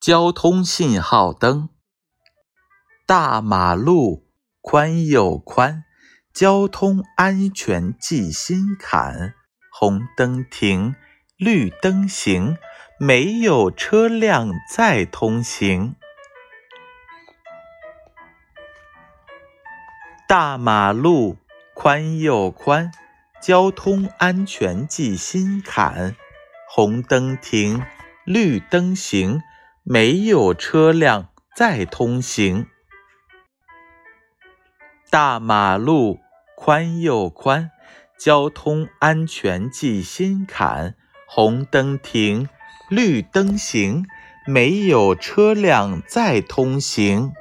交通信号灯。大马路宽又宽，交通安全记心坎。红灯停，绿灯行，没有车辆再通行。大马路宽又宽，交通安全记心坎。红灯停，绿灯行。没有车辆在通行，大马路宽又宽，交通安全记心坎。红灯停，绿灯行，没有车辆在通行。